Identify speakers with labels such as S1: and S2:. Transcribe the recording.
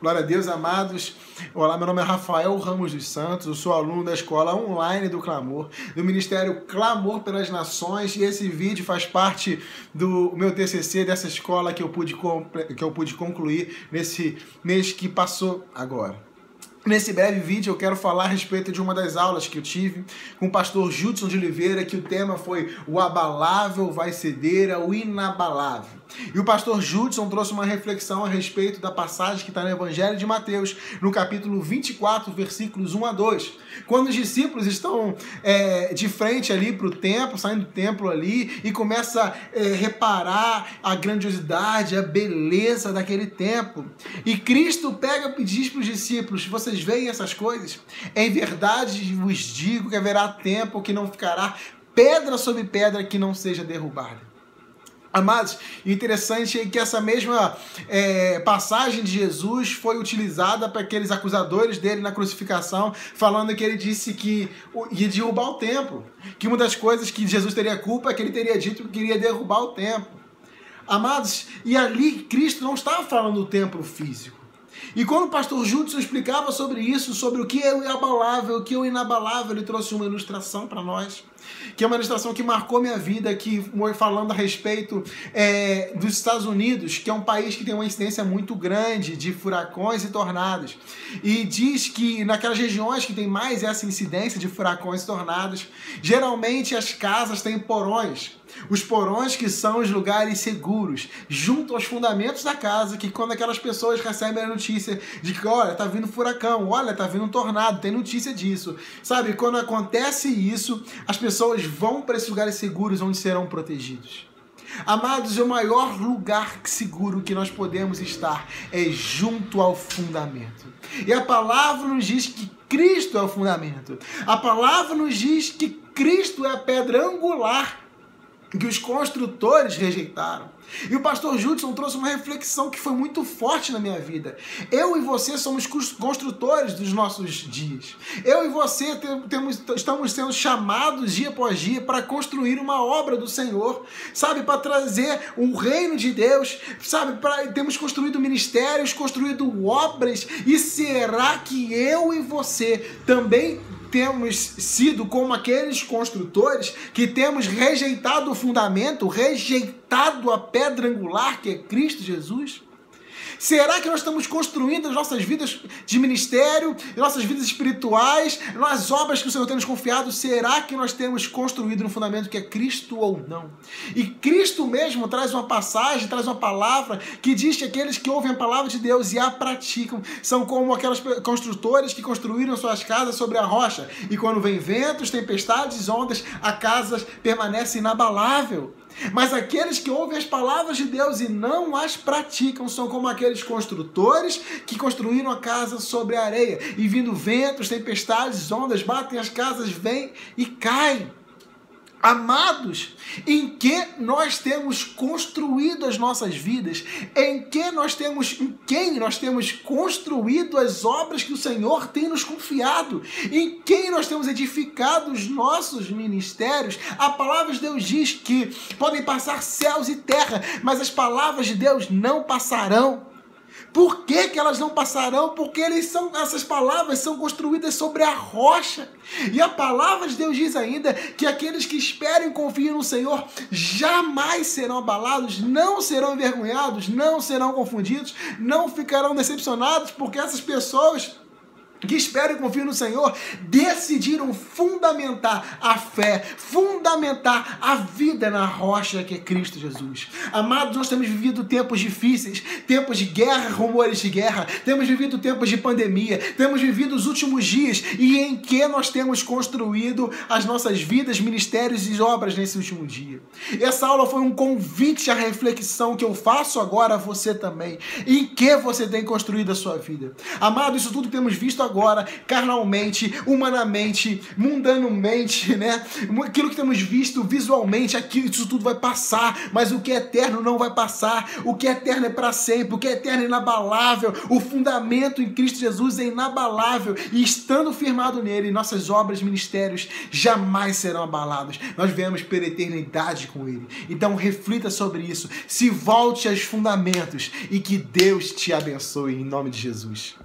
S1: Glória a Deus, amados. Olá, meu nome é Rafael Ramos dos Santos, eu sou aluno da escola online do Clamor, do Ministério Clamor pelas Nações, e esse vídeo faz parte do meu TCC dessa escola que eu pude, que eu pude concluir nesse mês que passou agora. Nesse breve vídeo eu quero falar a respeito de uma das aulas que eu tive com o pastor Judson de Oliveira, que o tema foi o abalável vai ceder ao inabalável. E o pastor Judson trouxe uma reflexão a respeito da passagem que está no Evangelho de Mateus, no capítulo 24, versículos 1 a 2. Quando os discípulos estão é, de frente ali para o templo, saindo do templo ali, e começa a é, reparar a grandiosidade, a beleza daquele templo. E Cristo pega e diz para os discípulos: Vocês veem essas coisas? Em verdade vos digo que haverá tempo que não ficará pedra sobre pedra que não seja derrubada. Amados, interessante é que essa mesma é, passagem de Jesus foi utilizada para aqueles acusadores dele na crucificação, falando que ele disse que ia derrubar o templo. Que uma das coisas que Jesus teria culpa é que ele teria dito que queria derrubar o templo. Amados, e ali Cristo não estava falando do templo físico. E quando o pastor Judson explicava sobre isso, sobre o que é o abalável, o que é o inabalável, ele trouxe uma ilustração para nós, que é uma ilustração que marcou minha vida, que falando a respeito é, dos Estados Unidos, que é um país que tem uma incidência muito grande de furacões e tornados. E diz que naquelas regiões que tem mais essa incidência de furacões e tornados, geralmente as casas têm porões os porões que são os lugares seguros, junto aos fundamentos da casa, que quando aquelas pessoas recebem a notícia de que, olha, tá vindo furacão, olha, tá vindo um tornado, tem notícia disso. Sabe, quando acontece isso, as pessoas vão para esses lugares seguros onde serão protegidos. Amados, o maior lugar seguro que nós podemos estar é junto ao fundamento. E a palavra nos diz que Cristo é o fundamento. A palavra nos diz que Cristo é a pedra angular que os construtores rejeitaram. E o pastor Judson trouxe uma reflexão que foi muito forte na minha vida. Eu e você somos construtores dos nossos dias. Eu e você temos, estamos sendo chamados dia após dia para construir uma obra do Senhor, sabe? Para trazer o reino de Deus, sabe? Pra, temos construído ministérios, construído obras. E será que eu e você também temos sido como aqueles construtores que temos rejeitado o fundamento, rejeitado a pedra angular que é Cristo Jesus? Será que nós estamos construindo as nossas vidas de ministério, nossas vidas espirituais, nas obras que o Senhor tem nos confiado? Será que nós temos construído no fundamento que é Cristo ou não? E Cristo mesmo traz uma passagem, traz uma palavra que diz que aqueles que ouvem a palavra de Deus e a praticam são como aquelas construtores que construíram suas casas sobre a rocha. E quando vem ventos, tempestades, ondas, a casa permanece inabalável. Mas aqueles que ouvem as palavras de Deus e não as praticam são como aqueles construtores que construíram a casa sobre a areia. E vindo ventos, tempestades, ondas, batem as casas, vêm e caem. Amados, em que nós temos construído as nossas vidas, em que nós temos, em quem nós temos construído as obras que o Senhor tem nos confiado, em quem nós temos edificado os nossos ministérios. A palavra de Deus diz que podem passar céus e terra, mas as palavras de Deus não passarão. Por que, que elas não passarão? Porque eles são, essas palavras são construídas sobre a rocha. E a palavra de Deus diz ainda que aqueles que esperam e confiam no Senhor jamais serão abalados, não serão envergonhados, não serão confundidos, não ficarão decepcionados, porque essas pessoas que esperam e confiam no Senhor, decidiram fundamentar a fé, fundamentar a vida na rocha que é Cristo Jesus. Amados, nós temos vivido tempos difíceis, tempos de guerra, rumores de guerra, temos vivido tempos de pandemia, temos vivido os últimos dias e em que nós temos construído as nossas vidas, ministérios e obras nesse último dia. Essa aula foi um convite à reflexão que eu faço agora a você também. Em que você tem construído a sua vida? Amado, isso tudo que temos visto agora agora, carnalmente, humanamente, mundanamente, né? Aquilo que temos visto visualmente, aquilo, isso tudo vai passar, mas o que é eterno não vai passar. O que é eterno é para sempre, o que é eterno é inabalável. O fundamento em Cristo Jesus é inabalável e estando firmado nele, nossas obras, ministérios jamais serão abalados. Nós vemos pela eternidade com ele. Então reflita sobre isso, se volte aos fundamentos e que Deus te abençoe em nome de Jesus.